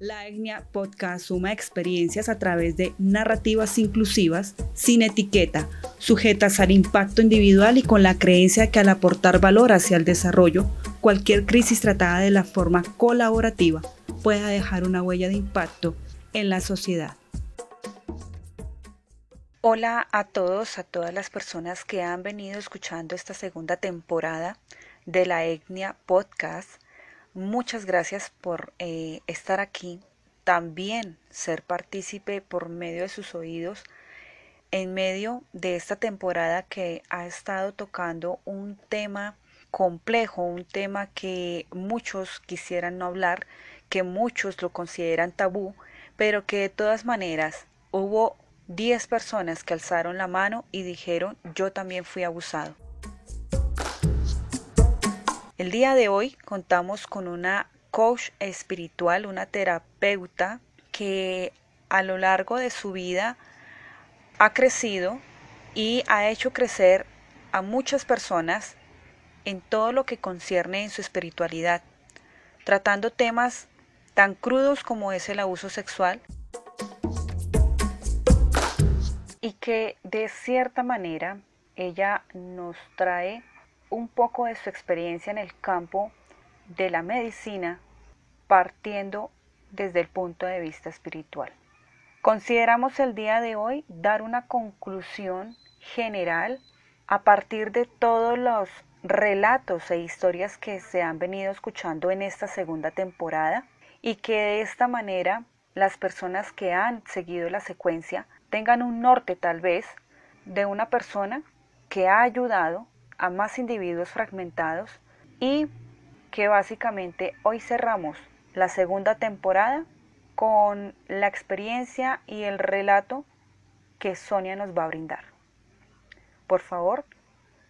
La Etnia Podcast suma experiencias a través de narrativas inclusivas, sin etiqueta, sujetas al impacto individual y con la creencia que al aportar valor hacia el desarrollo, cualquier crisis tratada de la forma colaborativa pueda dejar una huella de impacto en la sociedad. Hola a todos, a todas las personas que han venido escuchando esta segunda temporada de la Etnia Podcast. Muchas gracias por eh, estar aquí, también ser partícipe por medio de sus oídos en medio de esta temporada que ha estado tocando un tema complejo, un tema que muchos quisieran no hablar, que muchos lo consideran tabú, pero que de todas maneras hubo 10 personas que alzaron la mano y dijeron yo también fui abusado. El día de hoy contamos con una coach espiritual, una terapeuta que a lo largo de su vida ha crecido y ha hecho crecer a muchas personas en todo lo que concierne en su espiritualidad, tratando temas tan crudos como es el abuso sexual y que de cierta manera ella nos trae un poco de su experiencia en el campo de la medicina partiendo desde el punto de vista espiritual. Consideramos el día de hoy dar una conclusión general a partir de todos los relatos e historias que se han venido escuchando en esta segunda temporada y que de esta manera las personas que han seguido la secuencia tengan un norte tal vez de una persona que ha ayudado a más individuos fragmentados y que básicamente hoy cerramos la segunda temporada con la experiencia y el relato que Sonia nos va a brindar. Por favor,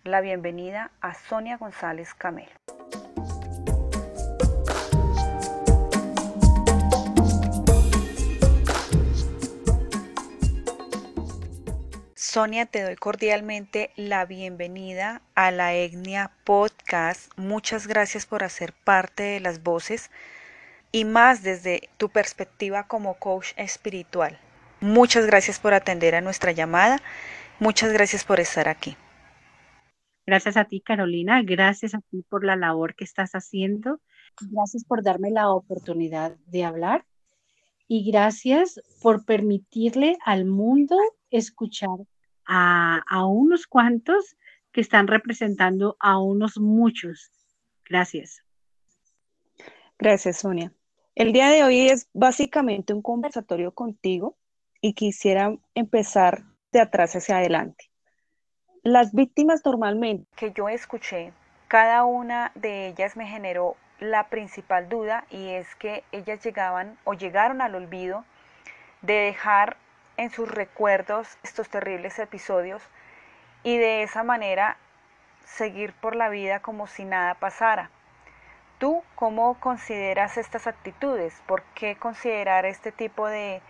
la bienvenida a Sonia González Camelo. Sonia, te doy cordialmente la bienvenida a la Etnia Podcast. Muchas gracias por hacer parte de las voces y más desde tu perspectiva como coach espiritual. Muchas gracias por atender a nuestra llamada. Muchas gracias por estar aquí. Gracias a ti, Carolina. Gracias a ti por la labor que estás haciendo. Gracias por darme la oportunidad de hablar. Y gracias por permitirle al mundo escuchar a, unos cuantos que están representando a unos muchos. Gracias. Gracias, Sonia. El día de hoy es básicamente un conversatorio contigo y quisiera empezar de atrás hacia adelante. Las víctimas normalmente que yo escuché, cada una de ellas me generó la principal duda y es que ellas llegaban o llegaron al olvido de dejar en sus recuerdos estos terribles episodios y de esa manera seguir por la vida como si nada pasara. ¿Tú cómo consideras estas actitudes? ¿Por qué considerar este tipo de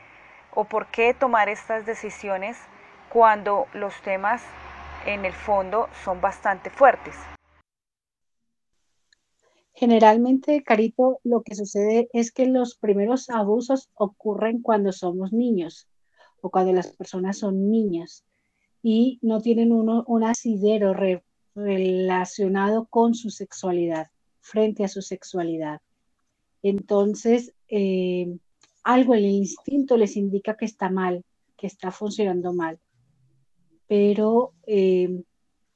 o por qué tomar estas decisiones cuando los temas en el fondo son bastante fuertes? Generalmente, Carito, lo que sucede es que los primeros abusos ocurren cuando somos niños o cuando las personas son niñas y no tienen uno, un asidero relacionado con su sexualidad, frente a su sexualidad. Entonces, eh, algo en el instinto les indica que está mal, que está funcionando mal. Pero eh,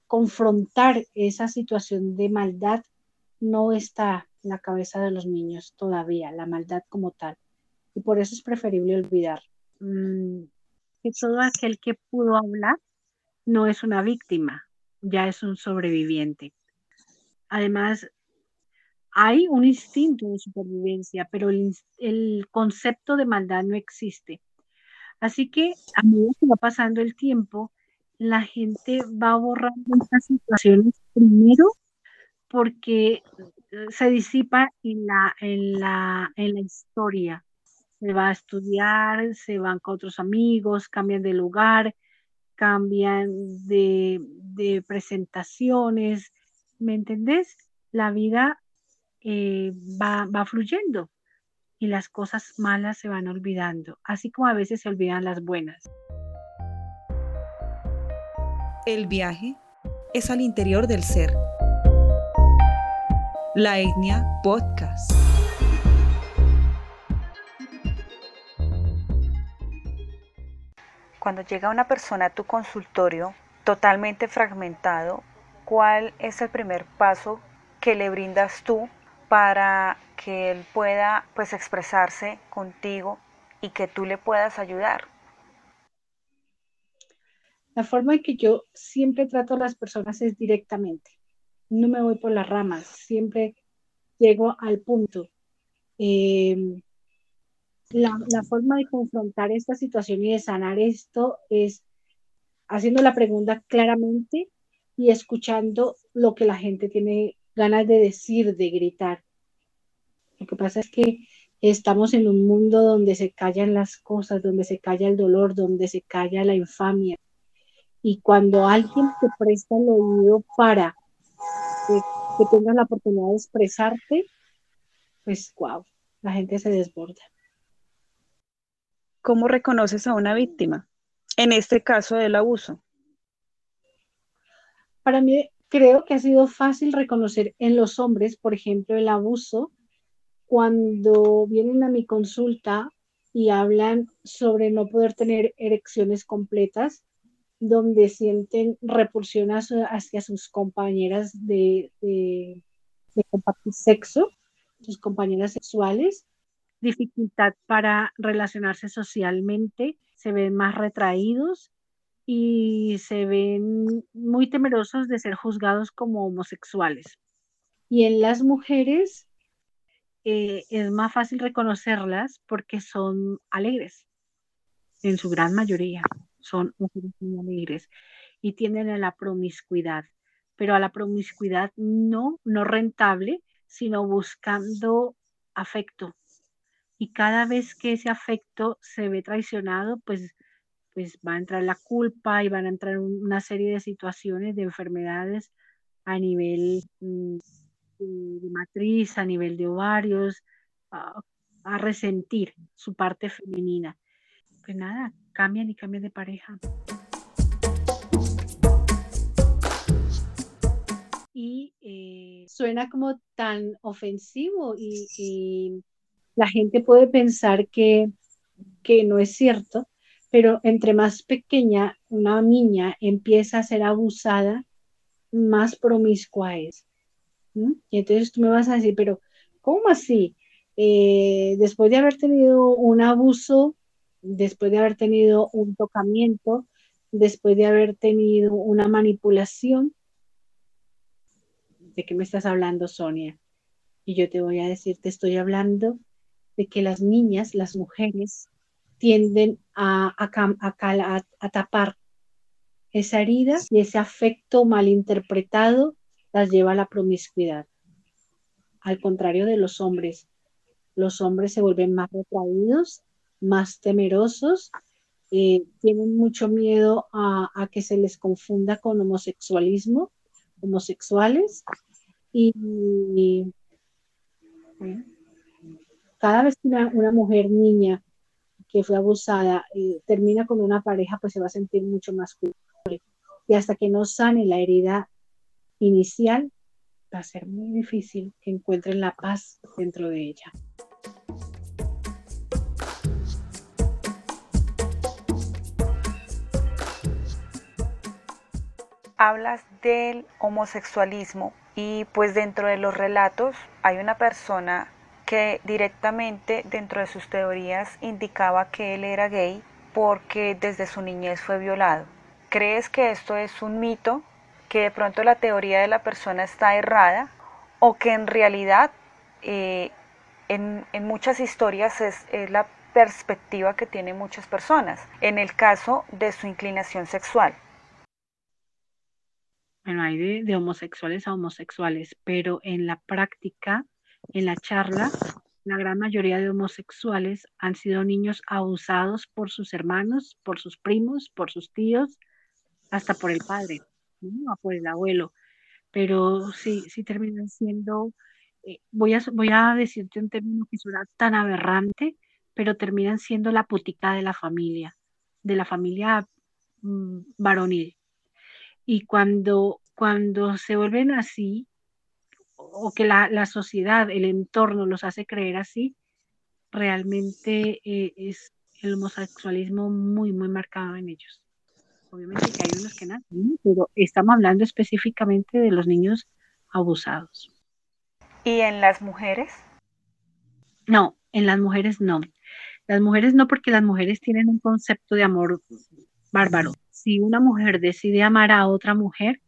confrontar esa situación de maldad no está en la cabeza de los niños todavía, la maldad como tal. Y por eso es preferible olvidar. Mm, que todo aquel que pudo hablar no es una víctima, ya es un sobreviviente. Además, hay un instinto de supervivencia, pero el, concepto de maldad no existe. Así que a medida que va pasando el tiempo, la gente va borrando estas situaciones primero porque se disipa en la, en la, en la historia se va a estudiar, se van con otros amigos, cambian de lugar, cambian de, presentaciones, ¿me entendés? La vida eh, va, fluyendo. y las cosas malas se van olvidando, así como a veces se olvidan las buenas. El viaje es al interior del ser. La etnia podcast. Cuando llega una persona a tu consultorio totalmente fragmentado, ¿cuál es el primer paso que le brindas tú para que él pueda pues expresarse contigo y que tú le puedas ayudar? La forma en que yo siempre trato a las personas es directamente. No me voy por las ramas, siempre llego al punto. Eh, la, forma de confrontar esta situación y de sanar esto es haciendo la pregunta claramente y escuchando lo que la gente tiene ganas de decir, de gritar. Lo que pasa es que estamos en un mundo donde se callan las cosas, donde se calla el dolor, donde se calla la infamia. Y cuando alguien te presta el oído para que, que tengas la oportunidad de expresarte, pues wow, la gente se desborda. ¿Cómo reconoces a una víctima? En este caso del abuso. Para mí creo que ha sido fácil reconocer en los hombres, por ejemplo, el abuso cuando vienen a mi consulta y hablan sobre no poder tener erecciones completas, donde sienten repulsión hacia sus compañeras de, de, sexo, sus compañeras sexuales, dificultad para relacionarse socialmente, se ven más retraídos y se ven muy temerosos de ser juzgados como homosexuales. Y en las mujeres eh, es más fácil reconocerlas porque son alegres, en su gran mayoría son mujeres muy alegres y tienden a la promiscuidad, pero a la promiscuidad no, no rentable, sino buscando afecto, y cada vez que ese afecto se ve traicionado, pues, pues va a entrar la culpa y van a entrar una serie de situaciones, de enfermedades a nivel mm, de matriz, a nivel de ovarios, a, a resentir su parte femenina. Pues nada, cambian y cambian de pareja. y eh, suena como tan ofensivo y, la gente puede pensar que, no es cierto, pero entre más pequeña una niña empieza a ser abusada, más promiscua es. Y entonces tú me vas a decir, pero ¿cómo así? Eh, después de haber tenido un abuso, después de haber tenido un tocamiento, después de haber tenido una manipulación, ¿de qué me estás hablando, Sonia? Y yo te voy a decir, te estoy hablando que las niñas, las mujeres, tienden a, a, tapar esa herida y ese afecto malinterpretado las lleva a la promiscuidad. Al contrario de los hombres, los hombres se vuelven más retraídos, más temerosos, eh, tienen mucho miedo a, que se les confunda con homosexualismo, homosexuales, y, cada vez que una, mujer niña que fue abusada eh, termina con una pareja, pues se va a sentir mucho más culpable. Y hasta que no sane la herida inicial, va a ser muy difícil que encuentren la paz dentro de ella. Hablas del homosexualismo y pues dentro de los relatos hay una persona que directamente dentro de sus teorías indicaba que él era gay porque desde su niñez fue violado. ¿Crees que esto es un mito, que de pronto la teoría de la persona está errada o que en realidad eh, en, muchas historias es, la perspectiva que tienen muchas personas en el caso de su inclinación sexual? Bueno, hay de homosexuales a homosexuales, pero en la práctica en la charla, la gran mayoría de homosexuales han sido niños abusados por sus hermanos, por sus primos, por sus tíos, hasta por el padre, ¿no? por el abuelo. Pero sí, sí terminan siendo eh, voy, a, voy a decirte un término que suena tan aberrante, pero terminan siendo la putica de la familia, de la familia mm, varonil. Y cuando, cuando se vuelven así, o que la, la, sociedad, el entorno los hace creer así, realmente eh, es el homosexualismo muy, muy marcado en ellos. Obviamente que hay unos que nacen, pero estamos hablando específicamente de los niños abusados. ¿Y en las mujeres? No, en las mujeres no. Las mujeres no, porque las mujeres tienen un concepto de amor bárbaro. Si una mujer decide amar a otra mujer,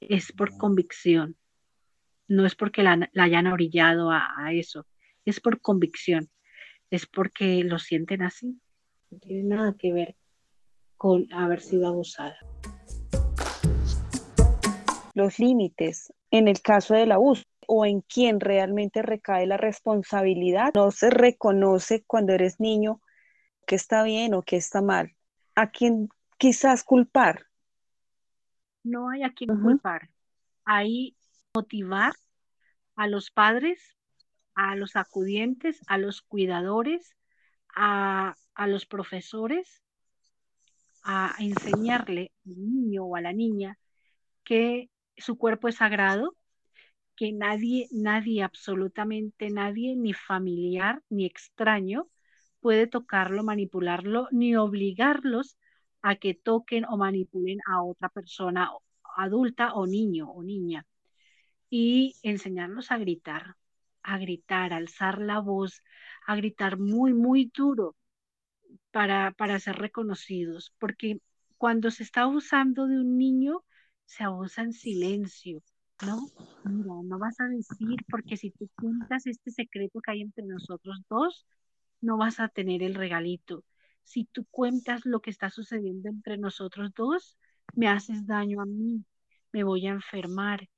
es por convicción. No es porque la, hayan orillado a, eso, es por convicción. Es porque lo sienten así. No tiene nada que ver con haber sido abusada. Los límites en el caso del abuso o en quién realmente recae la responsabilidad. No se reconoce cuando eres niño que está bien o que está mal. ¿A quién quizás culpar? No hay a quién culpar. Hay motivar a los padres, a los acudientes, a los cuidadores, a, a los profesores, a enseñarle al niño o a la niña que su cuerpo es sagrado, que nadie, nadie, absolutamente nadie, ni familiar ni extraño, puede tocarlo, manipularlo, ni obligarlos a que toquen o manipulen a otra persona adulta o niño o niña. Y enseñarlos a gritar, a gritar, a alzar la voz, a gritar muy, muy duro para, para ser reconocidos. Porque cuando se está abusando de un niño, se abusa en silencio no, mira, no vas a decir, porque si tú cuentas este secreto que hay entre nosotros dos, no vas a tener el regalito. Si tú cuentas lo que está sucediendo entre nosotros dos, me haces daño a mí, me voy a enfermar.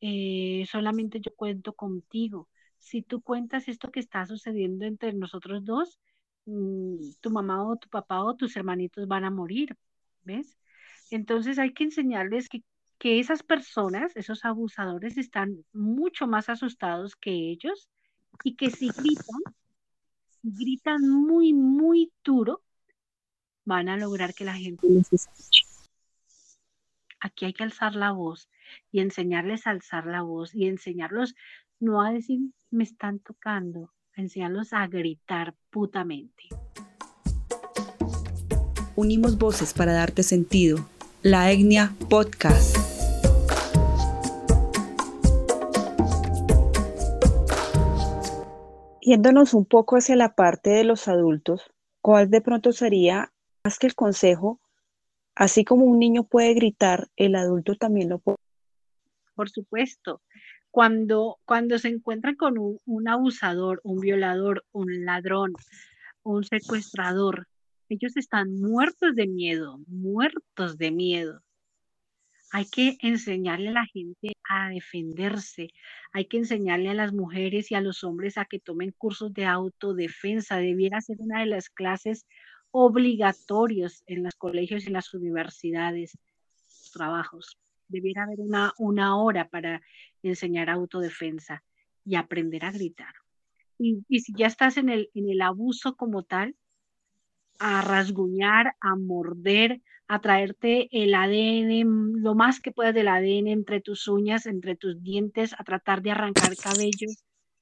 Eh, solamente yo cuento contigo. Si tú cuentas esto que está sucediendo entre nosotros dos, mm, tu mamá o tu papá o tus hermanitos van a morir, ¿ves? Entonces hay que enseñarles que que esas personas, esos abusadores, están mucho más asustados que ellos y que si gritan, si gritan muy, muy duro, van a lograr que la gente les escuche. Aquí hay que alzar la voz y enseñarles a alzar la voz y enseñarlos no a decir me están tocando, a enseñarlos a gritar putamente. Unimos voces para darte sentido. La Etnia Podcast. Yéndonos un poco hacia la parte de los adultos, ¿cuál de pronto sería más que el consejo? Así como un niño puede gritar, el adulto también lo puede. Por supuesto. Cuando, cuando se encuentran con un, abusador, un violador, un ladrón, un secuestrador, ellos están muertos de miedo, muertos de miedo. Hay que enseñarle a la gente a defenderse, hay que enseñarle a las mujeres y a los hombres a que tomen cursos de autodefensa. Debiera ser una de las clases obligatorios en los colegios y en las universidades, trabajos. Debiera haber una, una hora para enseñar autodefensa y aprender a gritar. Y, y si ya estás en el, en el abuso como tal, a rasguñar, a morder, a traerte el ADN, lo más que puedas del ADN entre tus uñas, entre tus dientes, a tratar de arrancar cabello,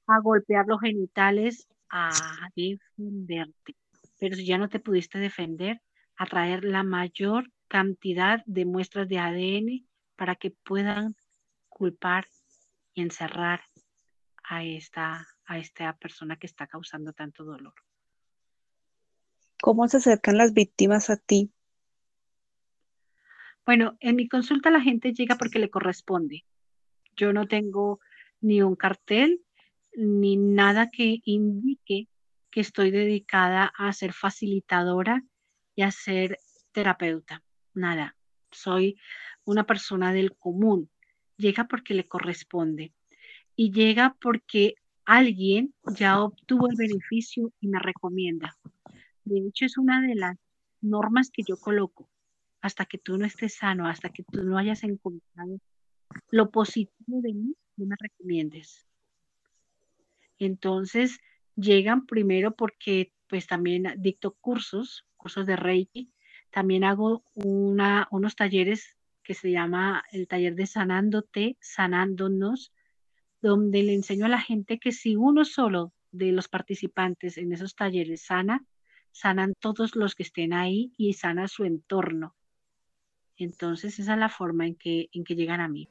a golpear los genitales, a defenderte. Pero si ya no te pudiste defender, a traer la mayor cantidad de muestras de ADN para que puedan culpar y encerrar a esta, a esta persona que está causando tanto dolor. ¿Cómo se acercan las víctimas a ti? Bueno, en mi consulta la gente llega porque le corresponde. Yo no tengo ni un cartel ni nada que indique que estoy dedicada a ser facilitadora y a ser terapeuta. Nada. Soy una persona del común. Llega porque le corresponde. Y llega porque alguien ya obtuvo el beneficio y me recomienda. De hecho, es una de las normas que yo coloco. Hasta que tú no estés sano, hasta que tú no hayas encontrado lo positivo de mí, no me recomiendes. Entonces, llegan primero porque pues también dicto cursos, cursos de Reiki. También hago una, unos talleres que se llama el taller de sanándote, sanándonos, donde le enseño a la gente que si uno solo de los participantes en esos talleres sana, sanan todos los que estén ahí y sana su entorno. Entonces esa es la forma en que, en que llegan a mí.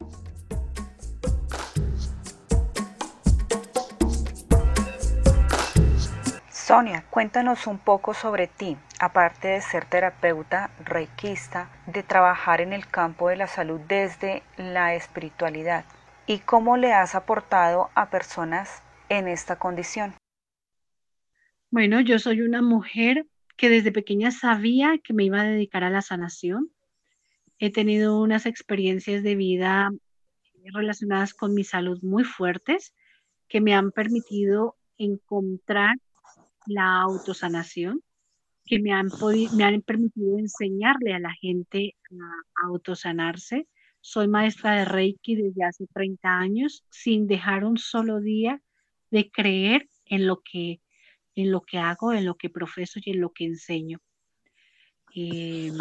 Sonia, cuéntanos un poco sobre ti, aparte de ser terapeuta, reikista, de trabajar en el campo de la salud desde la espiritualidad y cómo le has aportado a personas en esta condición. Bueno, yo soy una mujer que desde pequeña sabía que me iba a dedicar a la sanación. He tenido unas experiencias de vida relacionadas con mi salud muy fuertes que me han permitido encontrar la autosanación, que me han, me han permitido enseñarle a la gente a autosanarse. Soy maestra de Reiki desde hace 30 años sin dejar un solo día de creer en lo que, en lo que hago, en lo que profeso y en lo que enseño. Em,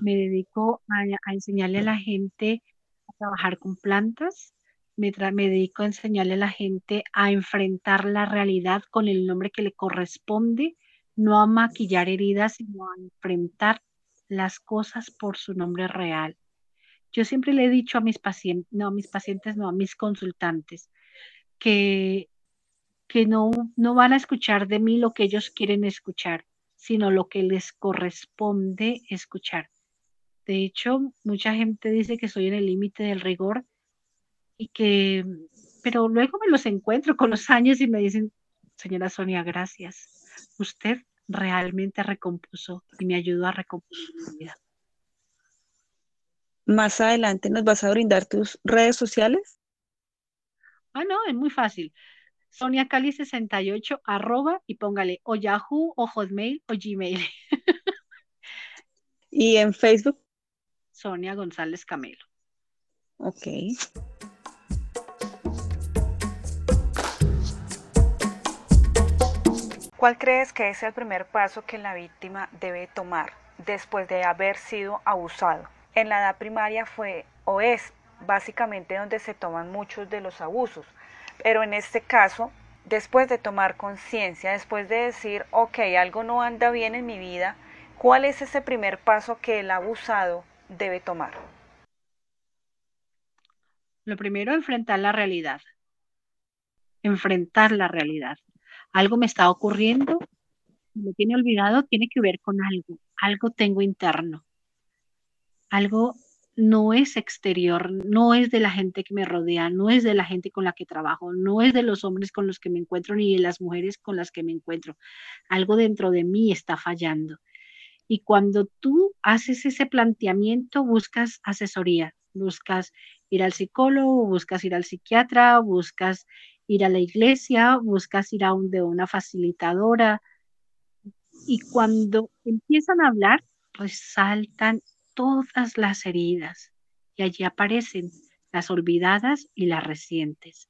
me dedico a, a enseñarle a la gente a trabajar con plantas, me, dedico a enseñarle a la gente a enfrentar la realidad con el nombre que le corresponde, no a maquillar heridas, sino a enfrentar las cosas por su nombre real. Yo siempre le he dicho a mis pacientes, no a mis pacientes, no a mis consultantes, que, que no, no van a escuchar de mí lo que ellos quieren escuchar, sino lo que les corresponde escuchar. De hecho, mucha gente dice que soy en el límite del rigor y que, pero luego me los encuentro con los años y me dicen, señora Sonia, gracias. Usted realmente recompuso y me ayudó a recomponer mi vida. Más adelante nos vas a brindar tus redes sociales. Ah, no, es muy fácil. Sonia Cali 68 arroba y póngale o Yahoo o Hotmail o Gmail. ¿Y en Facebook? Sonia González Camelo. Ok. ¿Cuál crees que es el primer paso que la víctima debe tomar después de haber sido abusado? En la edad primaria fue o es básicamente donde se toman muchos de los abusos, pero en este caso, después de tomar conciencia, después de decir, ok, algo no anda bien en mi vida, ¿cuál es ese primer paso que el abusado debe tomar? Lo primero, enfrentar la realidad. Enfrentar la realidad algo me está ocurriendo, lo tiene olvidado, tiene que ver con algo, algo tengo interno, algo no es exterior, no es de la gente que me rodea, no es de la gente con la que trabajo, no es de los hombres con los que me encuentro ni de las mujeres con las que me encuentro. Algo dentro de mí está fallando. Y cuando tú haces ese planteamiento, buscas asesoría, buscas ir al psicólogo, buscas ir al psiquiatra, buscas ir a la iglesia, buscas ir a un, de una facilitadora. Y cuando empiezan a hablar, resaltan todas las heridas y allí aparecen las olvidadas y las recientes.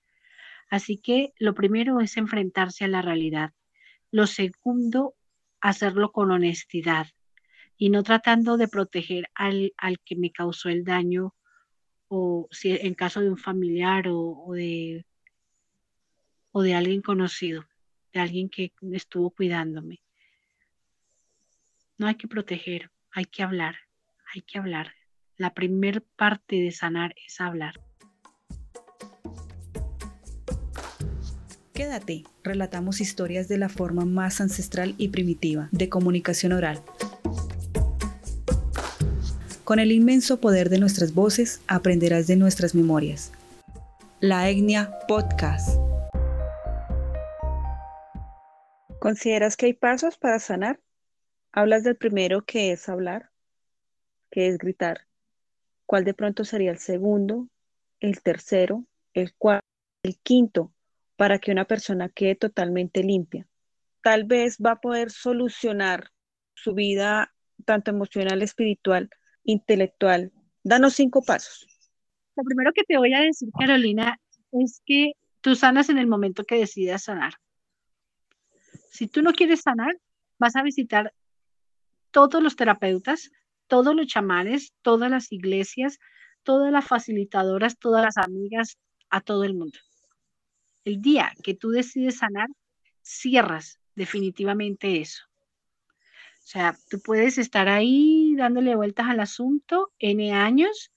Así que lo primero es enfrentarse a la realidad. Lo segundo, hacerlo con honestidad y no tratando de proteger al, que me causó el daño o si en caso de un familiar o de o de alguien conocido, de alguien que estuvo cuidándome. No hay que proteger, hay que hablar, hay que hablar. La primer parte de sanar es hablar. Quédate, relatamos historias de la forma más ancestral y primitiva de comunicación oral. Con el inmenso poder de nuestras voces aprenderás de nuestras memorias. La Etnia Podcast. ¿Consideras que hay pasos para sanar? Hablas del primero que es hablar, que es gritar. ¿Cuál de pronto sería el segundo, el tercero, el cuarto, el quinto, para que una persona quede totalmente limpia? Tal vez va a poder solucionar su vida tanto emocional, espiritual, intelectual. Danos cinco pasos. Lo primero que te voy a decir, Carolina, es que tú sanas en el momento que decidas sanar. Si tú no quieres sanar, vas a visitar todos los terapeutas, todos los chamanes, todas las iglesias, todas las facilitadoras, todas las amigas, a todo el mundo. El día que tú decides sanar, cierras definitivamente eso. O sea, tú puedes estar ahí dándole vueltas al asunto N años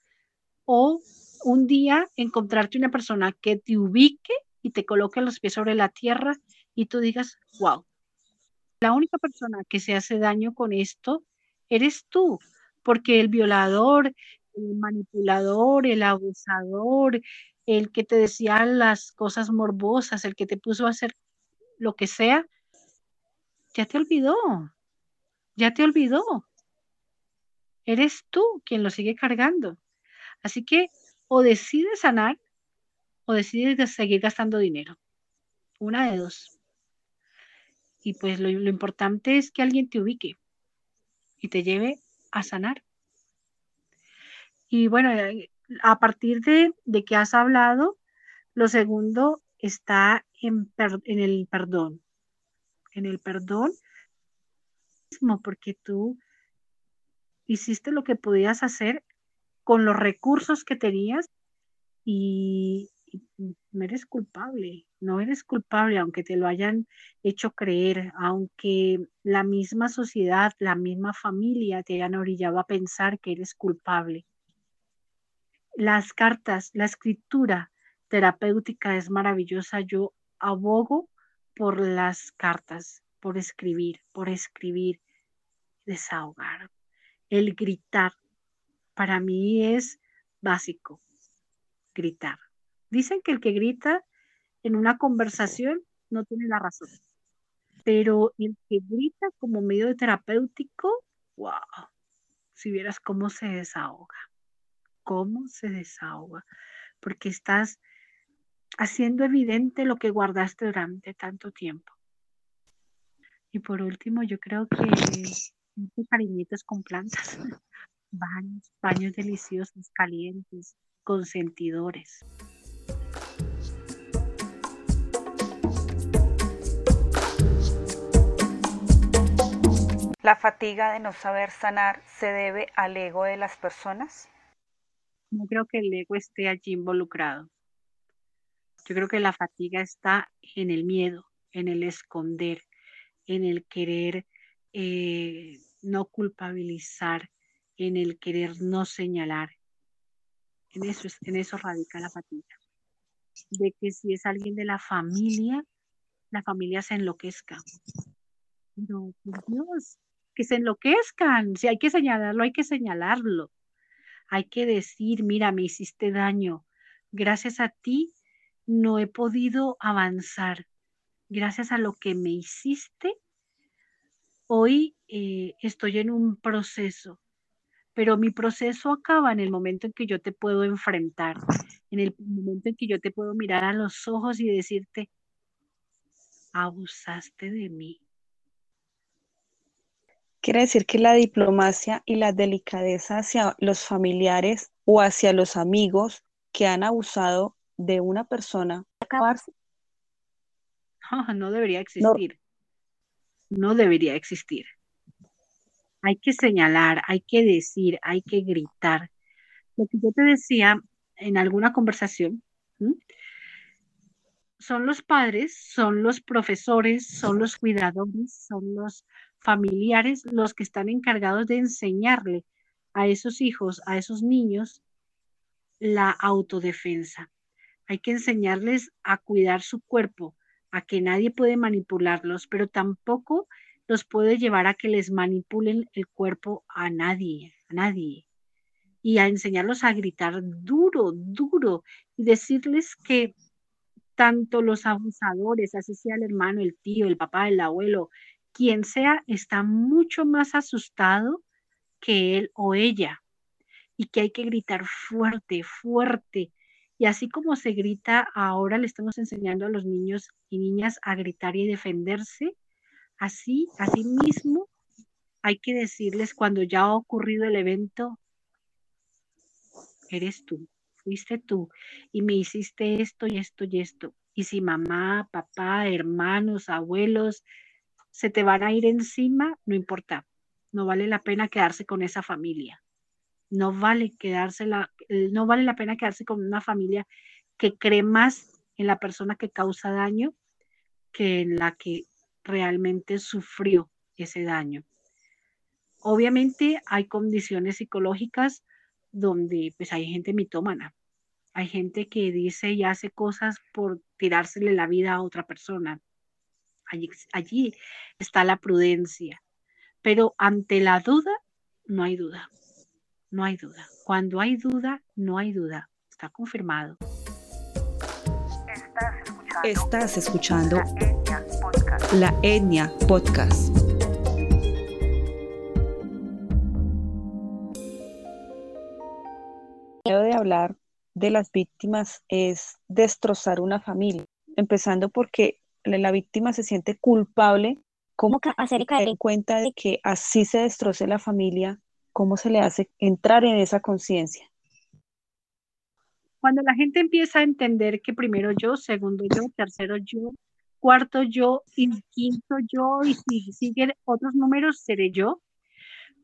o un día encontrarte una persona que te ubique y te coloque los pies sobre la tierra y tú digas, wow, la única persona que se hace daño con esto eres tú, porque el violador, el manipulador, el abusador, el que te decía las cosas morbosas, el que te puso a hacer lo que sea, ya te olvidó, ya te olvidó. Eres tú quien lo sigue cargando. Así que o decides sanar o decides seguir gastando dinero. Una de dos. Y pues lo, importante es que alguien te ubique y te lleve a sanar. Y bueno, a partir de, de que has hablado, lo segundo está en, en el perdón. En el perdón, porque tú hiciste lo que podías hacer con los recursos que tenías y, no eres culpable, no eres culpable aunque te lo hayan hecho creer, aunque la misma sociedad, la misma familia te hayan orillado a pensar que eres culpable las cartas, la escritura terapéutica es maravillosa. Yo abogo por las cartas, por escribir, por escribir, desahogar. El gritar, para mí es básico, gritar. Dicen que el que grita en una conversación no tiene la razón, pero el que grita como medio terapéutico, wow, si vieras cómo se desahoga cómo se desahoga, porque estás haciendo evidente lo que guardaste durante tanto tiempo. Y por último, yo creo que cariñitos con plantas, baños, baños deliciosos, calientes, consentidores. ¿La fatiga de no saber sanar se debe al ego de las personas? no creo que el ego esté allí involucrado. Yo creo que la fatiga está en el miedo, en el esconder, en el querer eh, no culpabilizar, en el querer no señalar. En eso, en eso radica la fatiga. De que si es alguien de la familia, la familia se enloquezca. No, por Dios, que se enloquezcan. Si hay que señalarlo, hay que señalarlo. Hay que decir, mira, me hiciste daño. Gracias a ti no he podido avanzar. Gracias a lo que me hiciste, hoy eh, estoy en un proceso, pero mi proceso acaba en el momento en que yo te puedo enfrentar, en el momento en que yo te puedo mirar a los ojos y decirte, abusaste de mí. Quiere decir que la diplomacia y la delicadeza hacia los familiares o hacia los amigos que han abusado de una persona no debería existir. No. debería existir. Hay que señalar, hay que decir, hay que gritar. Lo que yo te decía en alguna conversación, son los padres, son los profesores, son los cuidadores, son los familiares los que están encargados de enseñarle a esos hijos, a esos niños, la autodefensa. Hay que enseñarles a cuidar su cuerpo, a que nadie puede manipularlos, pero tampoco los puede llevar a que les manipulen el cuerpo a nadie, a nadie. Y a enseñarlos a gritar duro, duro y decirles que tanto los abusadores, así sea el hermano, el tío, el papá, el abuelo, quien sea está mucho más asustado que él o ella y que hay que gritar fuerte, fuerte. Y así como se grita, ahora le estamos enseñando a los niños y niñas a gritar y defenderse. Así, así mismo, hay que decirles cuando ya ha ocurrido el evento, eres tú, fuiste tú y me hiciste esto y esto y esto. Y si mamá, papá, hermanos, abuelos se te van a ir encima, no importa. No vale la pena quedarse con esa familia. No vale quedarse la, no vale la pena quedarse con una familia que cree más en la persona que causa daño que en la que realmente sufrió ese daño. Obviamente hay condiciones psicológicas donde pues hay gente mitómana, hay gente que dice y hace cosas por tirársele la vida a otra persona. Allí, allí está la prudencia. Pero ante la duda, no hay duda. No hay duda. Cuando hay duda, no hay duda. Está confirmado. Estás escuchando, La Etnia Podcast. de hablar de las víctimas es destrozar una familia, empezando porque la víctima se siente culpable. ¿Cómo hacer caer en cuenta de que así se destroce la familia? ¿Cómo se le hace entrar en esa conciencia? Cuando la gente empieza a entender que primero yo, segundo yo, tercero yo, cuarto yo y quinto yo, y si siguen otros números, seré yo.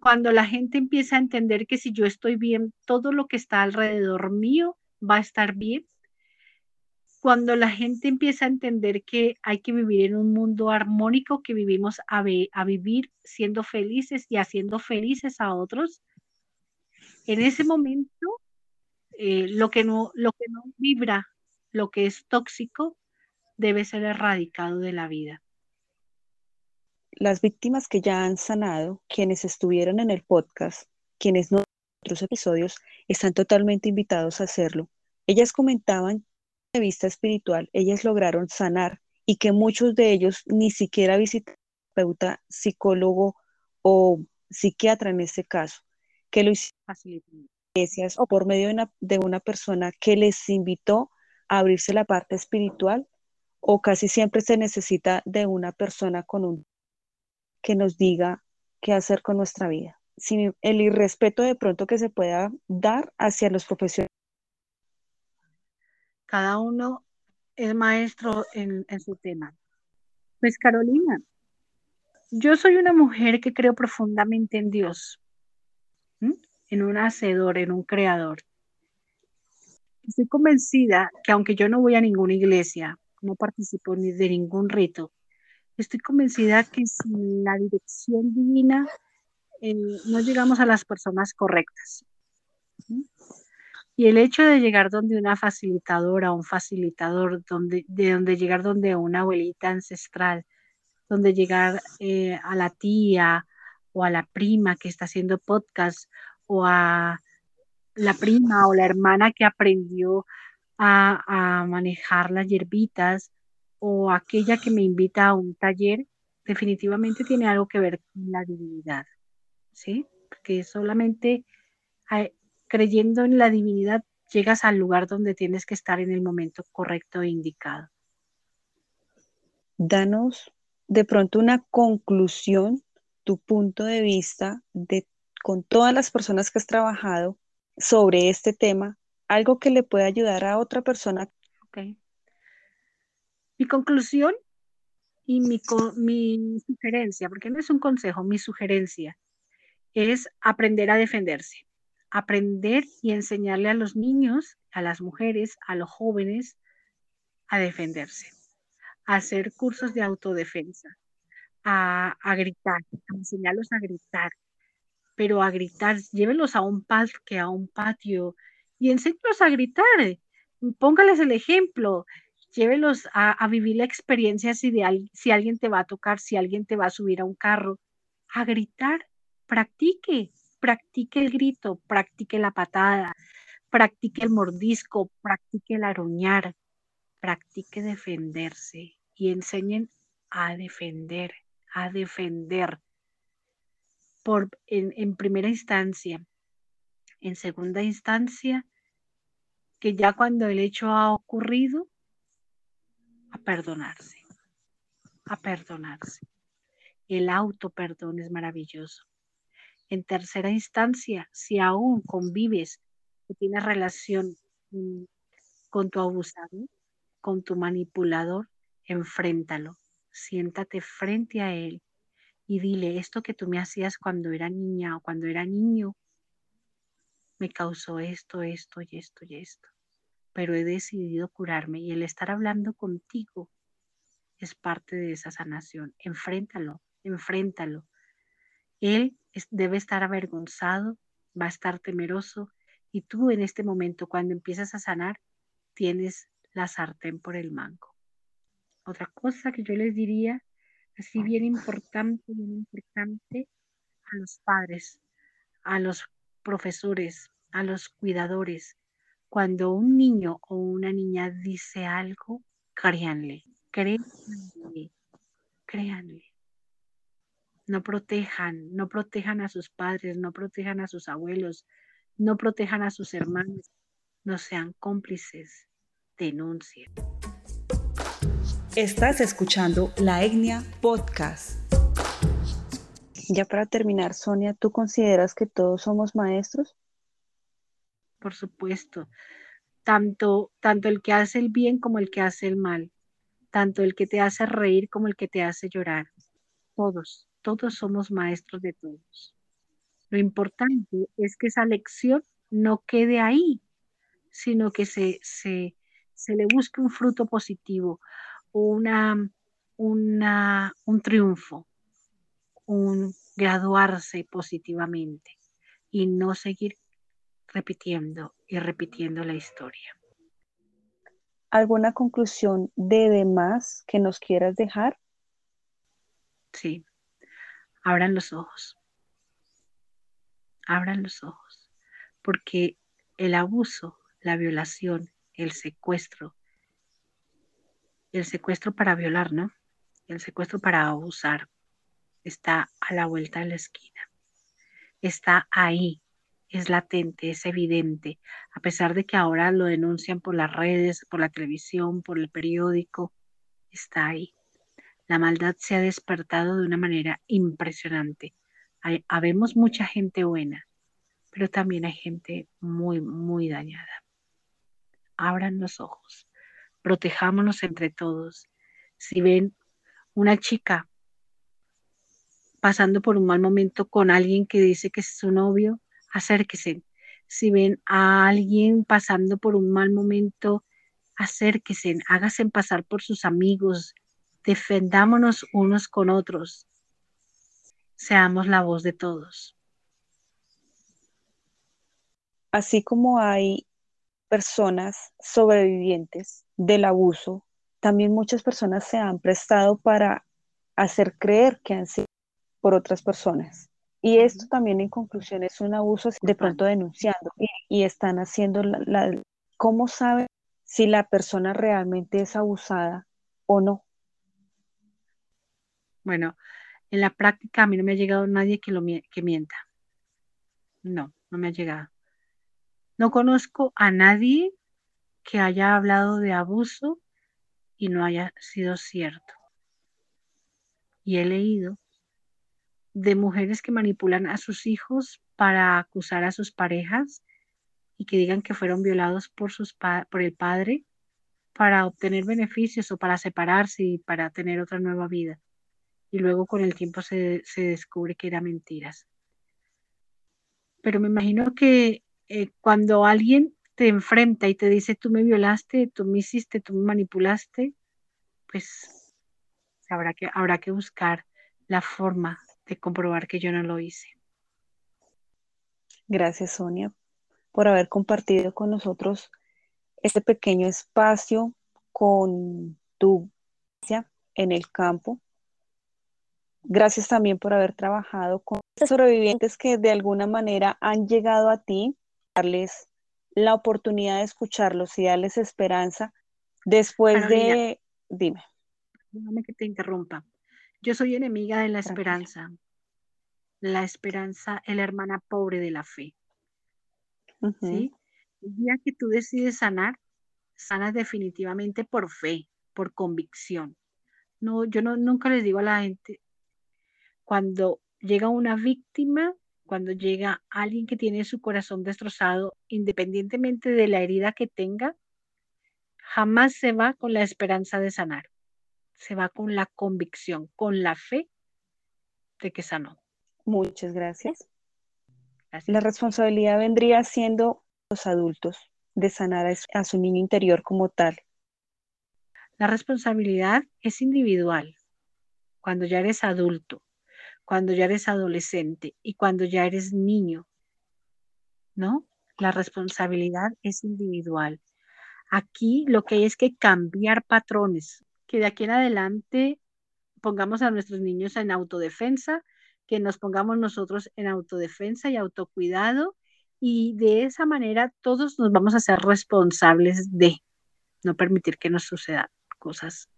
Cuando la gente empieza a entender que si yo estoy bien, todo lo que está alrededor mío va a estar bien. Cuando la gente empieza a entender que hay que vivir en un mundo armónico, que vivimos a, vivir siendo felices y haciendo felices a otros, en ese momento eh, lo, que no, lo que no vibra, lo que es tóxico, debe ser erradicado de la vida. Las víctimas que ya han sanado, quienes estuvieron en el podcast, quienes no en otros episodios, están totalmente invitados a hacerlo. Ellas comentaban de vista espiritual, ellas lograron sanar y que muchos de ellos ni siquiera visitaron terapeuta, psicólogo o psiquiatra en este caso, que lo hicieron o por medio de una, de una persona que les invitó a abrirse la parte espiritual o casi siempre se necesita de una persona con un que nos diga qué hacer con nuestra vida. Sin el irrespeto de pronto que se pueda dar hacia los profesionales. Cada uno es maestro en, su tema. Pues Carolina, yo soy una mujer que creo profundamente en Dios en un hacedor, en un creador. Estoy convencida que aunque yo no voy a ninguna iglesia, no participo ni de ningún rito, estoy convencida que sin la dirección divina eh, no llegamos a las personas correctas. Y el hecho de llegar donde una facilitadora, un facilitador, donde, de donde llegar donde una abuelita ancestral, donde llegar eh, a la tía o a la prima que está haciendo podcast o a la prima o la hermana que aprendió a, manejar las hierbitas o aquella que me invita a un taller, definitivamente tiene algo que ver con la divinidad, ¿sí? Porque solamente creyendo en la divinidad llegas al lugar donde tienes que estar en el momento correcto e indicado. Danos de pronto una conclusión, tu punto de vista de con todas las personas que has trabajado sobre este tema, algo que le pueda ayudar a otra persona. Okay. Mi conclusión y mi, mi sugerencia, porque no es un consejo, mi sugerencia es aprender a defenderse, aprender y enseñarle a los niños, a las mujeres, a los jóvenes a defenderse, a hacer cursos de autodefensa, a, a gritar, a enseñarlos a gritar, pero a gritar, llévelos a un parque, a un patio y enséñalos a gritar, póngales el ejemplo, llévelos a, vivir la experiencia si alguien te va a tocar, si alguien te va a subir a un carro, a gritar, practique, practique el grito, practique la patada, practique el mordisco, practique el aruñar, practique defenderse y enseñen a defender, a defender por, en, primera instancia. En segunda instancia, que ya cuando el hecho ha ocurrido, a perdonarse, a perdonarse. El auto perdón es maravilloso. En tercera instancia, si aún convives o tienes relación mm, con tu abusador, con tu manipulador, enfréntalo, siéntate frente a él y dile, esto que tú me hacías cuando era niña o cuando era niño, me causó esto, esto y esto y esto. Pero he decidido curarme y el estar hablando contigo es parte de esa sanación. Enfréntalo, enfréntalo. Él debe estar avergonzado, va a estar temeroso y tú en este momento, cuando empiezas a sanar, tienes la sartén por el mango. Otra cosa que yo les diría, así bien importante, bien importante, a los padres, a los profesores, a los cuidadores. Cuando un niño o una niña dice algo, créanle, créanle, créanle. No protejan, no protejan a sus padres, no protejan a sus abuelos, no protejan a sus hermanos, no sean cómplices, denuncien. Estás escuchando La Etnia Podcast. Ya para terminar, Sonia, ¿tú consideras que todos somos maestros? Por supuesto. Tanto, tanto el que hace el bien como el que hace el mal. Tanto el que te hace reír como el que te hace llorar. Todos, todos somos maestros de todos. Lo importante es que esa lección no quede ahí, sino que se, se, se le busque un fruto positivo, una, una, un triunfo, un graduarse positivamente y no seguir repitiendo y repitiendo la historia. ¿Alguna conclusión de demás que nos quieras dejar? Sí, abran los ojos. Abran los ojos, porque el abuso, la violación, el secuestro, el secuestro para violar, ¿no? El secuestro para abusar, está a la vuelta de la esquina. Está ahí, es latente, es evidente, a pesar de que ahora lo denuncian por las redes, por la televisión, por el periódico, está ahí. La maldad se ha despertado de una manera impresionante. Hay, habemos mucha gente buena, pero también hay gente muy, muy dañada. Abran los ojos, protejámonos entre todos. Si ven una chica pasando por un mal momento con alguien que dice que es su novio, acérquese. Si ven a alguien pasando por un mal momento, acérquese, hágase pasar por sus amigos, defendámonos unos con otros, seamos la voz de todos. Así como hay personas sobrevivientes del abuso, también muchas personas se han prestado para hacer creer que han sido por otras personas. Y esto también en conclusión es un abuso de pronto denunciando y, están haciendo la, ¿Cómo saben si la persona realmente es abusada o no? Bueno, en la práctica a mí no me ha llegado nadie que, lo, que mienta. No, no me ha llegado. No conozco a nadie que haya hablado de abuso y no haya sido cierto. Y he leído de mujeres que manipulan a sus hijos para acusar a sus parejas y que digan que fueron violados por, sus por el padre para obtener beneficios o para separarse y para tener otra nueva vida. Y luego con el tiempo se, descubre que eran mentiras. Pero me imagino que eh, cuando alguien te enfrenta y te dice, tú me violaste, tú me hiciste, tú me manipulaste, pues habrá que, habrá que buscar la forma de comprobar que yo no lo hice. Gracias, Sonia, por haber compartido con nosotros este pequeño espacio con tu en el campo. Gracias también por haber trabajado con sobrevivientes que de alguna manera han llegado a ti, darles la oportunidad de escucharlos y darles esperanza después de... Dime. Déjame que te interrumpa. Yo soy enemiga de la esperanza. La esperanza es la hermana pobre de la fe. ¿Sí? El día que tú decides sanar, sanas definitivamente por fe, por convicción. No, yo no, nunca les digo a la gente, cuando llega una víctima, cuando llega alguien que tiene su corazón destrozado, independientemente de la herida que tenga, jamás se va con la esperanza de sanar. Se va con la convicción, con la fe de que sanó. Muchas gracias. La responsabilidad vendría siendo los adultos de sanar a su niño interior como tal. La responsabilidad es individual. Cuando ya eres adulto, cuando ya eres adolescente y cuando ya eres niño, ¿no? La responsabilidad es individual. Aquí lo que hay es que cambiar patrones, que de aquí en adelante pongamos a nuestros niños en autodefensa, que nos pongamos nosotros en autodefensa y autocuidado y de esa manera todos nos vamos a ser responsables de no permitir que nos sucedan cosas.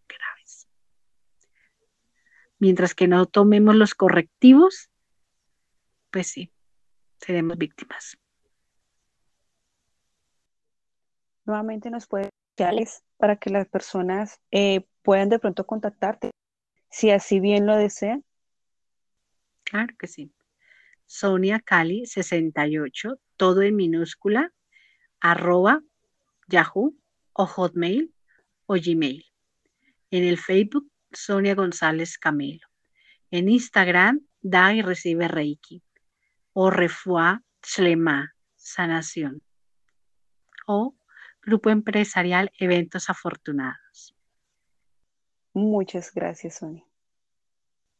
Mientras que no tomemos los correctivos, pues sí, seremos víctimas. Nuevamente nos puede para que las personas eh, puedan de pronto contactarte, si así bien lo desean. Claro que sí. Sonia Cali 68, todo en minúscula, arroba Yahoo o Hotmail o Gmail. En el Facebook, Sonia González Camelo. En Instagram, da y recibe Reiki. O Refua Shlema, sanación. O Grupo Empresarial Eventos Afortunados. Muchas gracias, Sonia.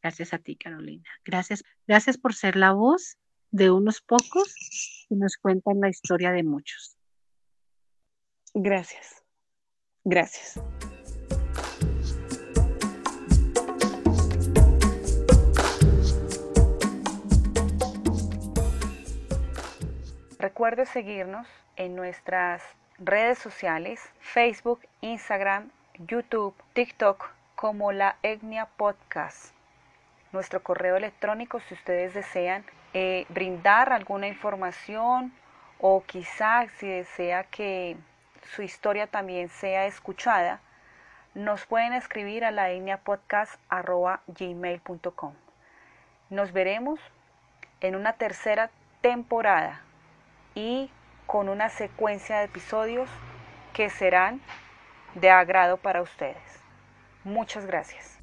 Gracias a ti, Carolina. Gracias, gracias por ser la voz de unos pocos y nos cuentan la historia de muchos. Gracias. Gracias. Recuerde seguirnos en nuestras redes sociales, Facebook, Instagram, YouTube, TikTok, como la Etnia Podcast nuestro correo electrónico si ustedes desean eh, brindar alguna información o quizá si desea que su historia también sea escuchada, nos pueden escribir a la gmail.com. Nos veremos en una tercera temporada y con una secuencia de episodios que serán de agrado para ustedes. Muchas gracias.